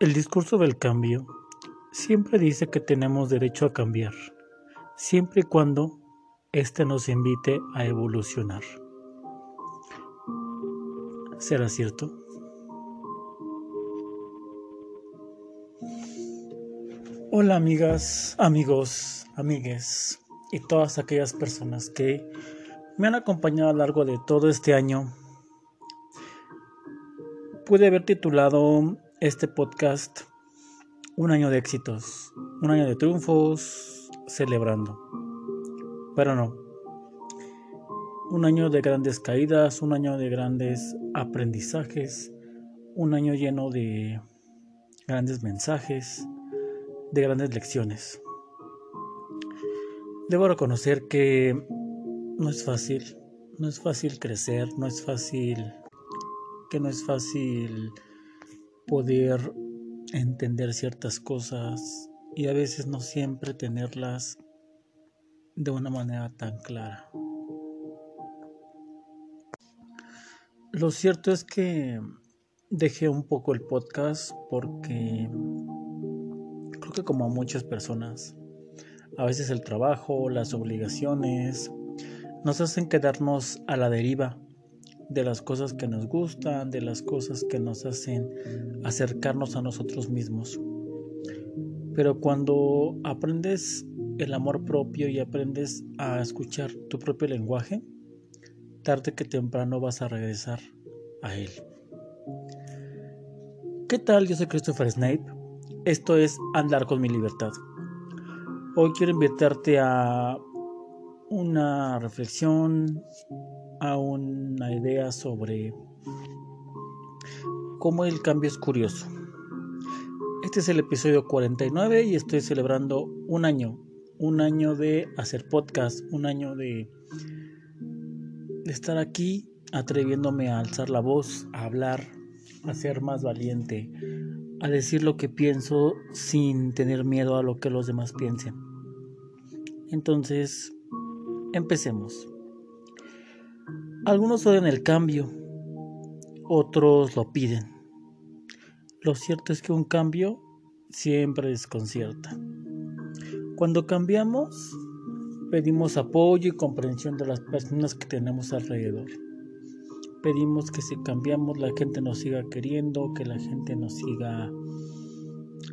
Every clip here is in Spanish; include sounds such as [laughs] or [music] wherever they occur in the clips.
El discurso del cambio siempre dice que tenemos derecho a cambiar, siempre y cuando éste nos invite a evolucionar. ¿Será cierto? Hola amigas, amigos, amigues y todas aquellas personas que me han acompañado a lo largo de todo este año. Pude haber titulado este podcast un año de éxitos, un año de triunfos, celebrando. Pero no. Un año de grandes caídas, un año de grandes aprendizajes, un año lleno de grandes mensajes, de grandes lecciones. Debo reconocer que no es fácil, no es fácil crecer, no es fácil, que no es fácil poder entender ciertas cosas y a veces no siempre tenerlas de una manera tan clara. Lo cierto es que dejé un poco el podcast porque creo que como a muchas personas, a veces el trabajo, las obligaciones, nos hacen quedarnos a la deriva de las cosas que nos gustan, de las cosas que nos hacen acercarnos a nosotros mismos. Pero cuando aprendes el amor propio y aprendes a escuchar tu propio lenguaje, tarde que temprano vas a regresar a él. ¿Qué tal? Yo soy Christopher Snape. Esto es Andar con mi libertad. Hoy quiero invitarte a una reflexión, a una idea sobre cómo el cambio es curioso. Este es el episodio 49 y estoy celebrando un año, un año de hacer podcast, un año de, de estar aquí atreviéndome a alzar la voz, a hablar, a ser más valiente, a decir lo que pienso sin tener miedo a lo que los demás piensen. Entonces, empecemos. Algunos odian el cambio, otros lo piden. Lo cierto es que un cambio siempre desconcierta. Cuando cambiamos, pedimos apoyo y comprensión de las personas que tenemos alrededor. Pedimos que si cambiamos la gente nos siga queriendo, que la gente nos siga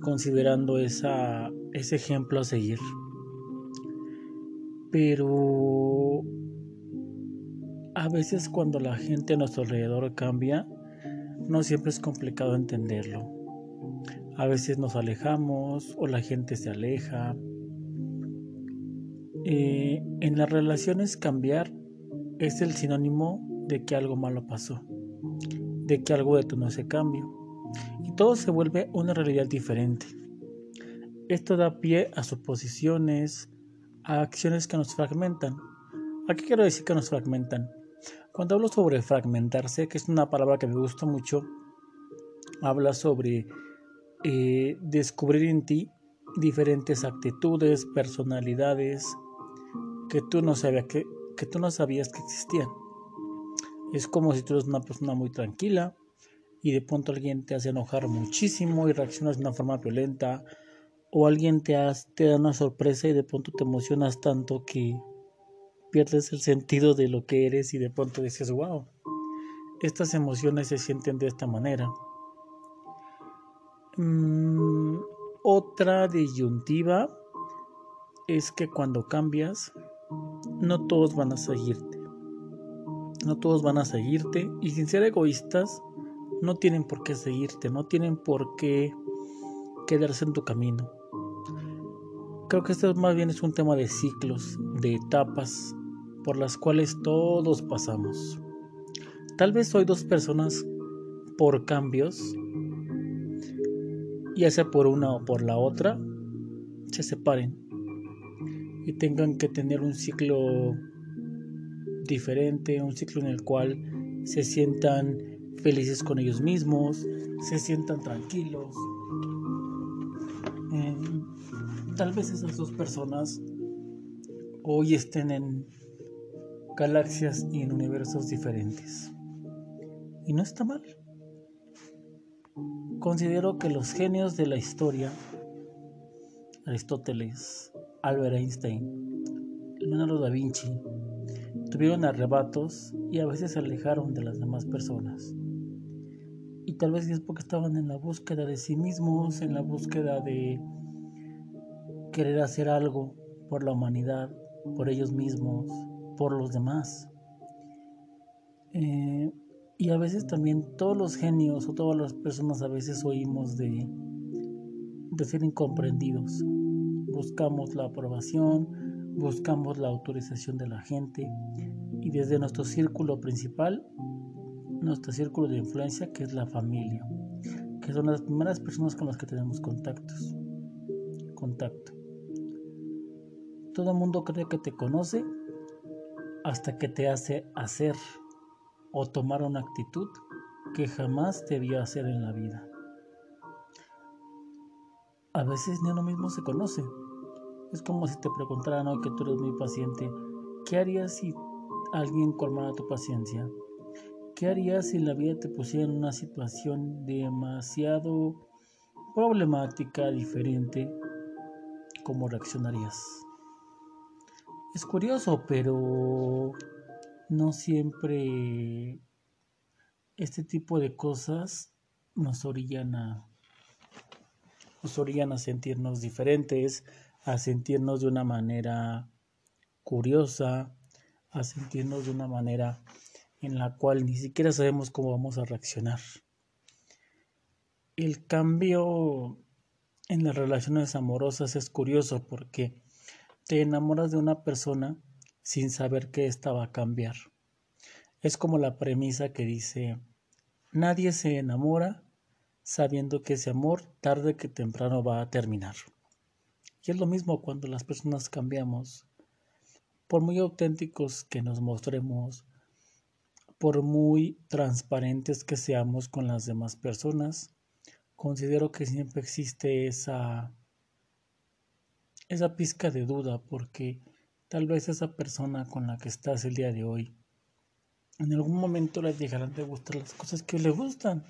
considerando esa, ese ejemplo a seguir. Pero a veces cuando la gente a nuestro alrededor cambia, no siempre es complicado entenderlo. A veces nos alejamos o la gente se aleja. Eh, en las relaciones cambiar es el sinónimo de que algo malo pasó, de que algo detonó ese cambio. Y todo se vuelve una realidad diferente. Esto da pie a suposiciones, a acciones que nos fragmentan. ¿A qué quiero decir que nos fragmentan? Cuando hablo sobre fragmentarse, que es una palabra que me gusta mucho, habla sobre eh, descubrir en ti diferentes actitudes, personalidades que tú no sabías que, tú no sabías que existían. Es como si tú eres una persona muy tranquila y de pronto alguien te hace enojar muchísimo y reaccionas de una forma violenta o alguien te, te da una sorpresa y de pronto te emocionas tanto que pierdes el sentido de lo que eres y de pronto dices, wow, estas emociones se sienten de esta manera. Mm, otra disyuntiva es que cuando cambias, no todos van a seguirte. No todos van a seguirte y sin ser egoístas, no tienen por qué seguirte, no tienen por qué quedarse en tu camino. Creo que esto más bien es un tema de ciclos, de etapas, por las cuales todos pasamos. Tal vez hoy dos personas por cambios, ya sea por una o por la otra, se separen y tengan que tener un ciclo diferente, un ciclo en el cual se sientan felices con ellos mismos, se sientan tranquilos. Eh, tal vez esas dos personas hoy estén en galaxias y en universos diferentes. Y no está mal. considero que los genios de la historia, Aristóteles, Albert Einstein, Leonardo da Vinci, tuvieron arrebatos y a veces se alejaron de las demás personas. Y tal vez es porque estaban en la búsqueda de sí mismos, en la búsqueda de querer hacer algo por la humanidad, por ellos mismos, por los demás. Eh, y a veces también todos los genios o todas las personas a veces oímos de, de ser incomprendidos. Buscamos la aprobación, buscamos la autorización de la gente y desde nuestro círculo principal, nuestro círculo de influencia que es la familia, que son las primeras personas con las que tenemos contactos. Contacto. Todo el mundo cree que te conoce hasta que te hace hacer o tomar una actitud que jamás debió hacer en la vida. A veces ni uno mismo se conoce. Es como si te preguntaran hoy que tú eres muy paciente, ¿qué harías si alguien colmara tu paciencia? ¿Qué harías si la vida te pusiera en una situación demasiado problemática, diferente? ¿Cómo reaccionarías? Es curioso, pero no siempre este tipo de cosas nos orillan a nos orillan a sentirnos diferentes, a sentirnos de una manera curiosa, a sentirnos de una manera en la cual ni siquiera sabemos cómo vamos a reaccionar. El cambio en las relaciones amorosas es curioso porque te enamoras de una persona sin saber que ésta va a cambiar. Es como la premisa que dice, nadie se enamora sabiendo que ese amor tarde que temprano va a terminar. Y es lo mismo cuando las personas cambiamos. Por muy auténticos que nos mostremos, por muy transparentes que seamos con las demás personas, considero que siempre existe esa esa pizca de duda porque Tal vez esa persona con la que estás el día de hoy, en algún momento le dejarán de gustar las cosas que le gustan.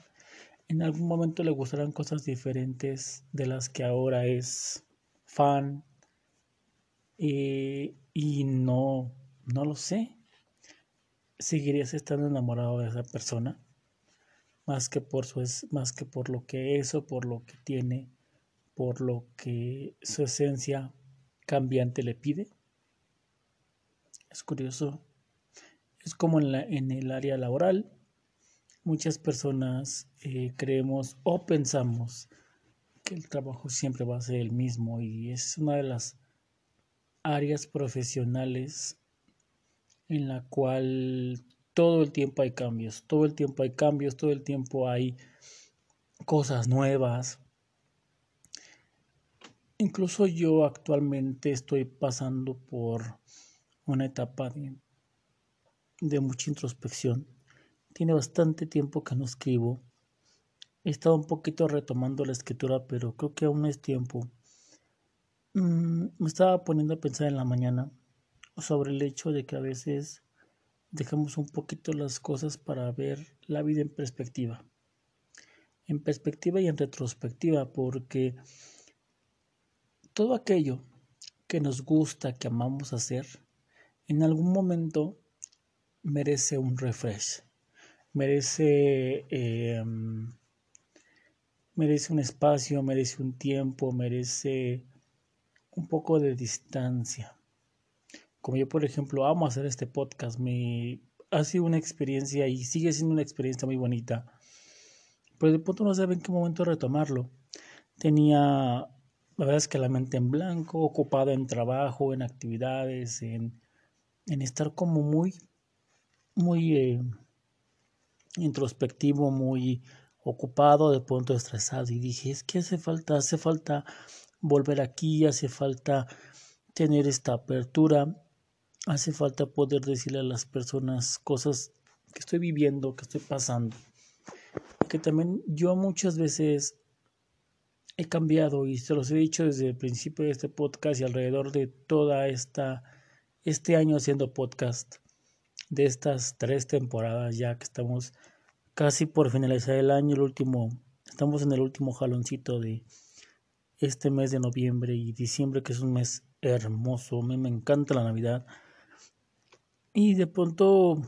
En algún momento le gustarán cosas diferentes de las que ahora es fan. y no, no lo sé. ¿Seguirías estando enamorado de esa persona? Más que por su más que por lo que es o por lo que tiene, por lo que su esencia cambiante le pide. Es curioso. Es como en, la, en el área laboral. Muchas personas eh, creemos o pensamos que el trabajo siempre va a ser el mismo y es una de las áreas profesionales en la cual todo el tiempo hay cambios, todo el tiempo hay cambios, todo el tiempo hay cosas nuevas. Incluso yo actualmente estoy pasando por una etapa de, mucha introspección. Tiene bastante tiempo que no escribo. He estado un poquito retomando la escritura, pero creo que aún es tiempo. Mm, me estaba poniendo a pensar en la mañana sobre el hecho de que a veces dejamos un poquito las cosas para ver la vida en perspectiva. En perspectiva y en retrospectiva, porque todo aquello que nos gusta, que amamos hacer, en algún momento merece un refresh, merece, em, merece un espacio, merece un tiempo, merece un poco de distancia. Como yo, por ejemplo, amo hacer este podcast, me ha sido una experiencia y sigue siendo una experiencia muy bonita. Pero de pronto no sabe en qué momento retomarlo. Tenía, la verdad es que la mente en blanco, ocupada en trabajo, en actividades, en en estar como muy, muy eh, introspectivo, muy ocupado, de pronto estresado y dije, es que hace falta, hace falta volver aquí, hace falta tener esta apertura, hace falta poder decirle a las personas cosas que estoy viviendo, que estoy pasando. Que también yo muchas veces he cambiado y se los he dicho desde el principio de este podcast y alrededor de toda esta este año haciendo podcast de estas tres temporadas ya que estamos casi por finalizar el año, el último Estamos en el último jaloncito de este mes de noviembre y diciembre, que es un mes hermoso. Mí me encanta la Navidad. Y de pronto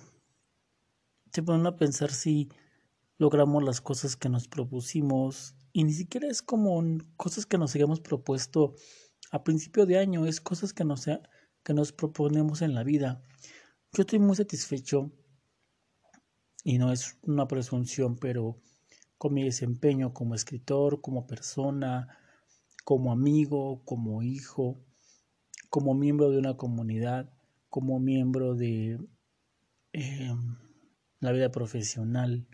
se ponen a pensar si logramos las cosas que nos propusimos. Y ni siquiera es como cosas que nos hayamos propuesto a principio de año, es cosas que nos, que nos proponemos en la vida. Yo estoy muy satisfecho y no es una presunción, pero con mi desempeño como escritor, como persona, como amigo, como hijo, como miembro de una comunidad, como miembro de em, la vida profesional,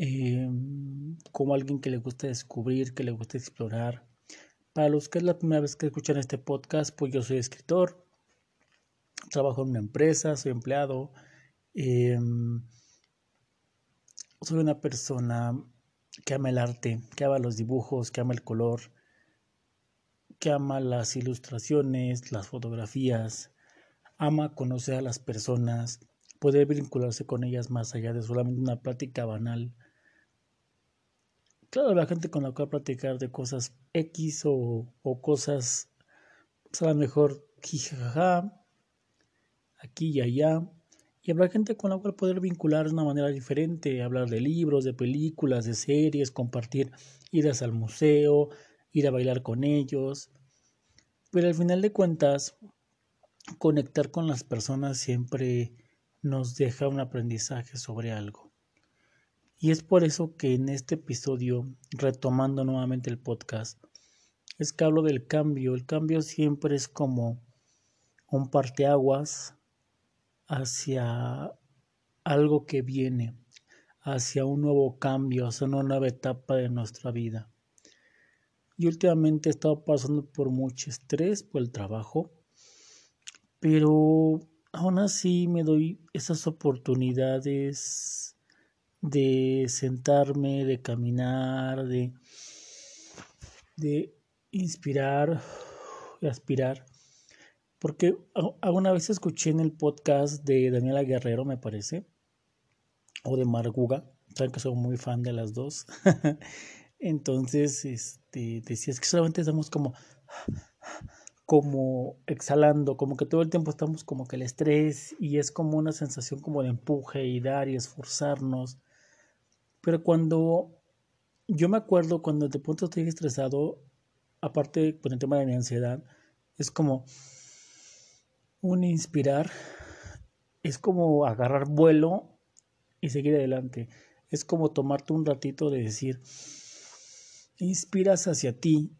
em, como alguien que le gusta descubrir, que le gusta explorar. Para los que es la primera vez que escuchan este podcast, pues yo soy escritor, trabajo en una empresa, soy empleado, em, soy una persona que ama el arte, que ama los dibujos, que ama el color, que ama las ilustraciones, las fotografías, ama conocer a las personas, poder vincularse con ellas más allá de solamente una plática banal. Claro, la gente con la cual platicar de cosas X o, cosas, pues a lo mejor jijaja, aquí y allá, y habrá gente con la cual poder vincular de una manera diferente, hablar de libros, de películas, de series, compartir idas al museo, ir a bailar con ellos. Pero al final de cuentas, conectar con las personas siempre nos deja un aprendizaje sobre algo. Y es por eso que en este episodio, retomando nuevamente el podcast, es que hablo del cambio. El cambio siempre es como un parteaguas hacia algo que viene, hacia un nuevo cambio, hacia una nueva etapa de nuestra vida. Y últimamente he estado pasando por mucho estrés por el trabajo, pero aún así me doy esas oportunidades de sentarme, de caminar, de, de inspirar y aspirar porque alguna vez escuché en el podcast de Daniela Guerrero, me parece, o de Marguga, saben que soy muy fan de las dos. [laughs] Entonces, este, decías que solamente estamos como, como exhalando, como que todo el tiempo estamos como que el estrés y es como una sensación como de empuje y dar y esforzarnos. Pero cuando yo me acuerdo cuando de pronto estoy estresado, aparte con el tema de mi ansiedad, es como un inspirar es como agarrar vuelo y seguir adelante. Es como tomarte un ratito de decir, inspiras hacia ti,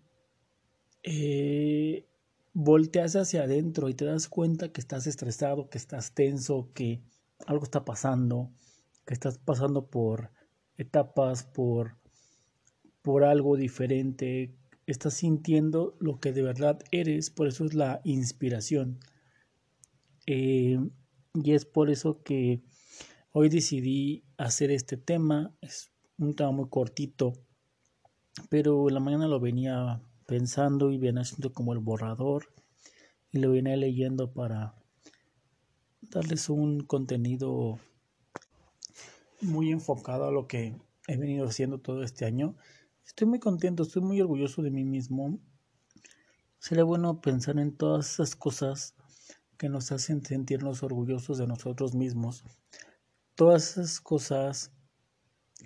eh, volteas hacia adentro y te das cuenta que estás estresado, que estás tenso, que algo está pasando, que estás pasando por etapas, por, por algo diferente, estás sintiendo lo que de verdad eres, por eso es la inspiración. Eh, y es por eso que hoy decidí hacer este tema. Es un tema muy cortito, pero en la mañana lo venía pensando y venía haciendo como el borrador y lo venía leyendo para darles un contenido muy enfocado a lo que he venido haciendo todo este año. Estoy muy contento, estoy muy orgulloso de mí mismo. Sería bueno pensar en todas esas cosas que nos hacen sentirnos orgullosos de nosotros mismos. Todas esas cosas,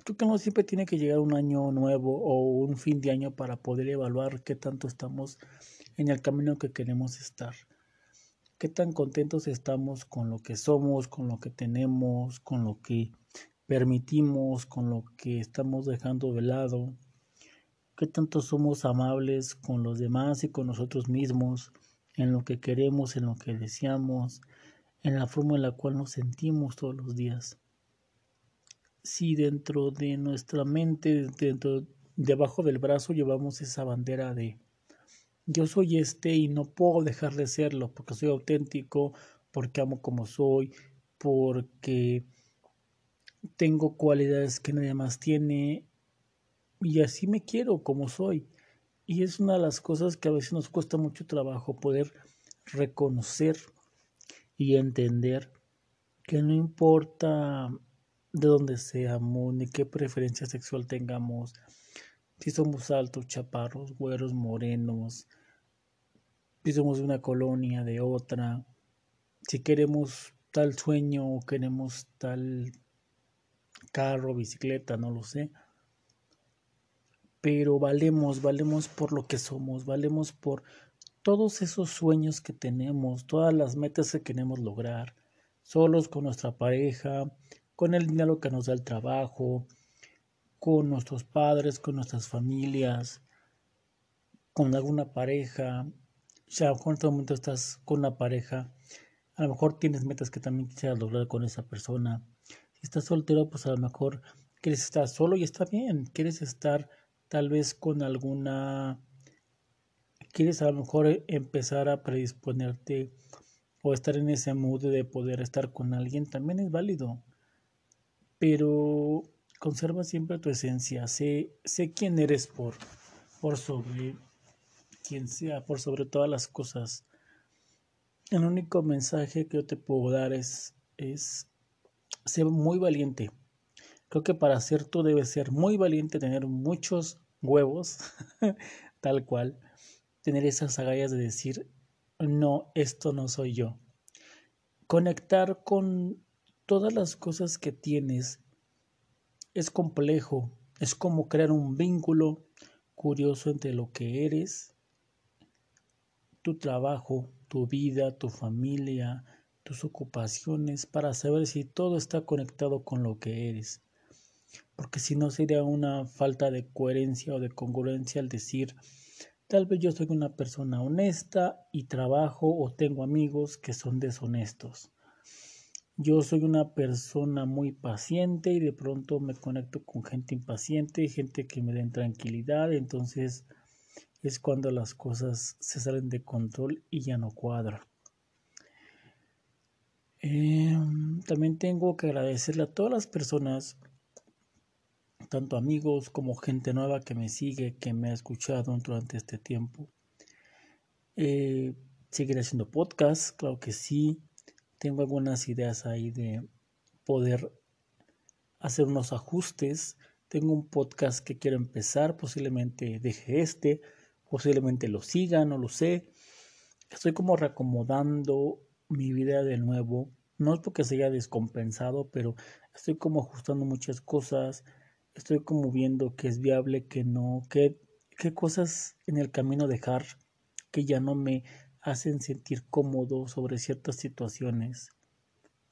creo que no siempre tiene que llegar un año nuevo o un fin de año para poder evaluar qué tanto estamos en el camino que queremos estar. Qué tan contentos estamos con lo que somos, con lo que tenemos, con lo que permitimos, con lo que estamos dejando de lado. Qué tanto somos amables con los demás y con nosotros mismos en lo que queremos, en lo que deseamos, en la forma en la cual nos sentimos todos los días. Si dentro de nuestra mente, dentro debajo del brazo llevamos esa bandera de yo soy este y no puedo dejar de serlo porque soy auténtico, porque amo como soy, porque tengo cualidades que nadie más tiene y así me quiero como soy. Y es una de las cosas que a veces nos cuesta mucho trabajo poder reconocer y entender que no importa de dónde seamos, ni qué preferencia sexual tengamos, si somos altos, chaparros, güeros, morenos, si somos de una colonia, de otra, si queremos tal sueño o queremos tal carro, bicicleta, no lo sé. Pero valemos, valemos por lo que somos, valemos por todos esos sueños que tenemos, todas las metas que queremos lograr, solos con nuestra pareja, con el dinero que nos da el trabajo, con nuestros padres, con nuestras familias, con alguna pareja. Ya a lo mejor en este momento estás con una pareja, a lo mejor tienes metas que también quisieras lograr con esa persona. Estás soltero, pues a lo mejor quieres estar solo y está bien. Quieres estar tal vez con alguna... Quieres a lo mejor empezar a predisponerte o estar en ese mood de poder estar con alguien, también es válido pero conserva siempre tu esencia, sé, sé quién eres por, por sobre quien sea, por sobre todas las cosas. El único mensaje que yo te puedo dar es, es ser muy valiente. Creo que para ser tú debes ser muy valiente, tener muchos huevos, [laughs] tal cual, tener esas agallas de decir, no, esto no soy yo. Conectar con todas las cosas que tienes es complejo, es como crear un vínculo curioso entre lo que eres, tu trabajo, tu vida, tu familia, tus ocupaciones, para saber si todo está conectado con lo que eres. Porque si no sería una falta de coherencia o de congruencia al decir, tal vez yo soy una persona honesta y trabajo o tengo amigos que son deshonestos. Yo soy una persona muy paciente y de pronto me conecto con gente impaciente, gente que me den tranquilidad, entonces es cuando las cosas se salen de control y ya no cuadra. Em, también tengo que agradecerle a todas las personas, tanto amigos como gente nueva que me sigue, que me ha escuchado durante este tiempo. Eh, seguiré haciendo podcast, claro que sí. Tengo algunas ideas ahí de poder hacer unos ajustes. Tengo un podcast que quiero empezar, posiblemente deje este, posiblemente lo siga, no lo sé. Estoy como reacomodando mi vida de nuevo. No es porque se haya descompensado, pero estoy como ajustando muchas cosas. Estoy como viendo que es viable, que no, qué, qué cosas en el camino dejar que ya no me hacen sentir cómodo sobre ciertas situaciones,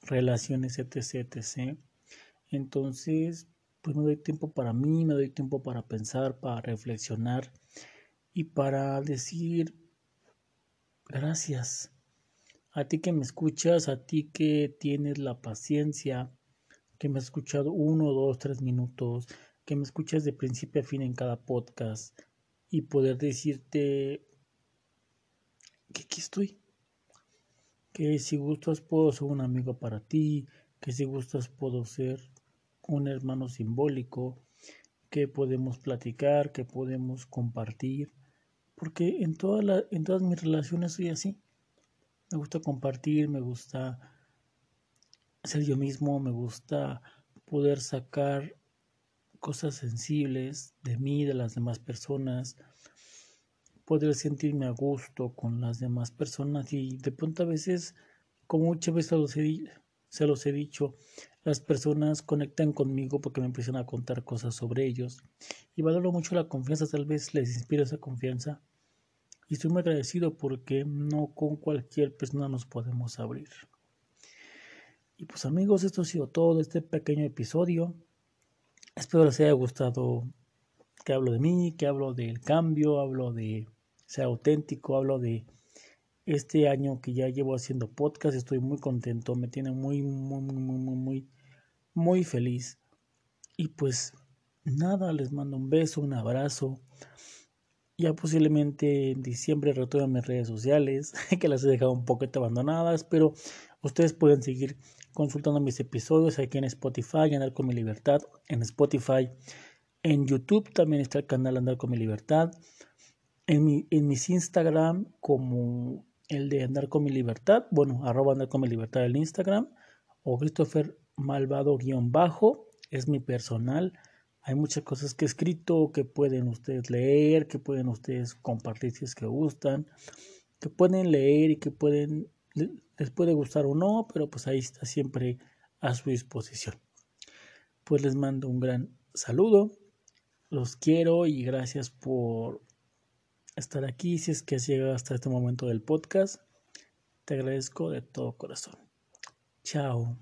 relaciones, etc, etc. Entonces, pues me doy tiempo para mí, me doy tiempo para pensar, para reflexionar y para decir gracias. A ti que me escuchas, a ti que tienes la paciencia, que me has escuchado uno, dos, tres minutos, que me escuchas de principio a fin en cada podcast y poder decirte que aquí estoy. Que si gustas puedo ser un amigo para ti, que si gustas puedo ser un hermano simbólico, que podemos platicar, que podemos compartir, porque en, toda en todas mis relaciones soy así. Me gusta compartir, me gusta ser yo mismo, me gusta poder sacar cosas sensibles de mí, de las demás personas, poder sentirme a gusto con las demás personas. Y de pronto a veces, como muchas veces se los he dicho, las personas conectan conmigo porque me empiezan a contar cosas sobre ellos. Y valoro mucho la confianza, tal vez les inspiro esa confianza y estoy muy agradecido porque no con cualquier persona nos podemos abrir. Y pues amigos, esto ha sido todo este pequeño episodio. Espero les haya gustado que hablo de mí, que hablo del cambio, hablo de sea auténtico. Hablo de este año que ya llevo haciendo podcast. Estoy muy contento. Me tiene muy, muy, muy, muy, muy, muy feliz. Y pues nada, les mando un beso, un abrazo. Ya posiblemente en diciembre a mis redes sociales, [laughs] que las he dejado un poquito abandonadas, pero ustedes pueden seguir consultando mis episodios aquí en Spotify, Andar con mi libertad, en Spotify. En YouTube también está el canal Andar con mi libertad en, mi, en mis Instagram como el de andar con mi libertad, bueno, arroba andar con mi libertad el Instagram, o Christopher malvado-bajo, es mi personal. Hay muchas cosas que he escrito que pueden ustedes leer, que pueden ustedes compartir si es que gustan, que pueden leer y que pueden, les puede gustar o no, pero pues ahí está siempre a su disposición. Pues les mando un gran saludo, los quiero y gracias por estar aquí. Si es que has llegado hasta este momento del podcast, te agradezco de todo corazón. Chao.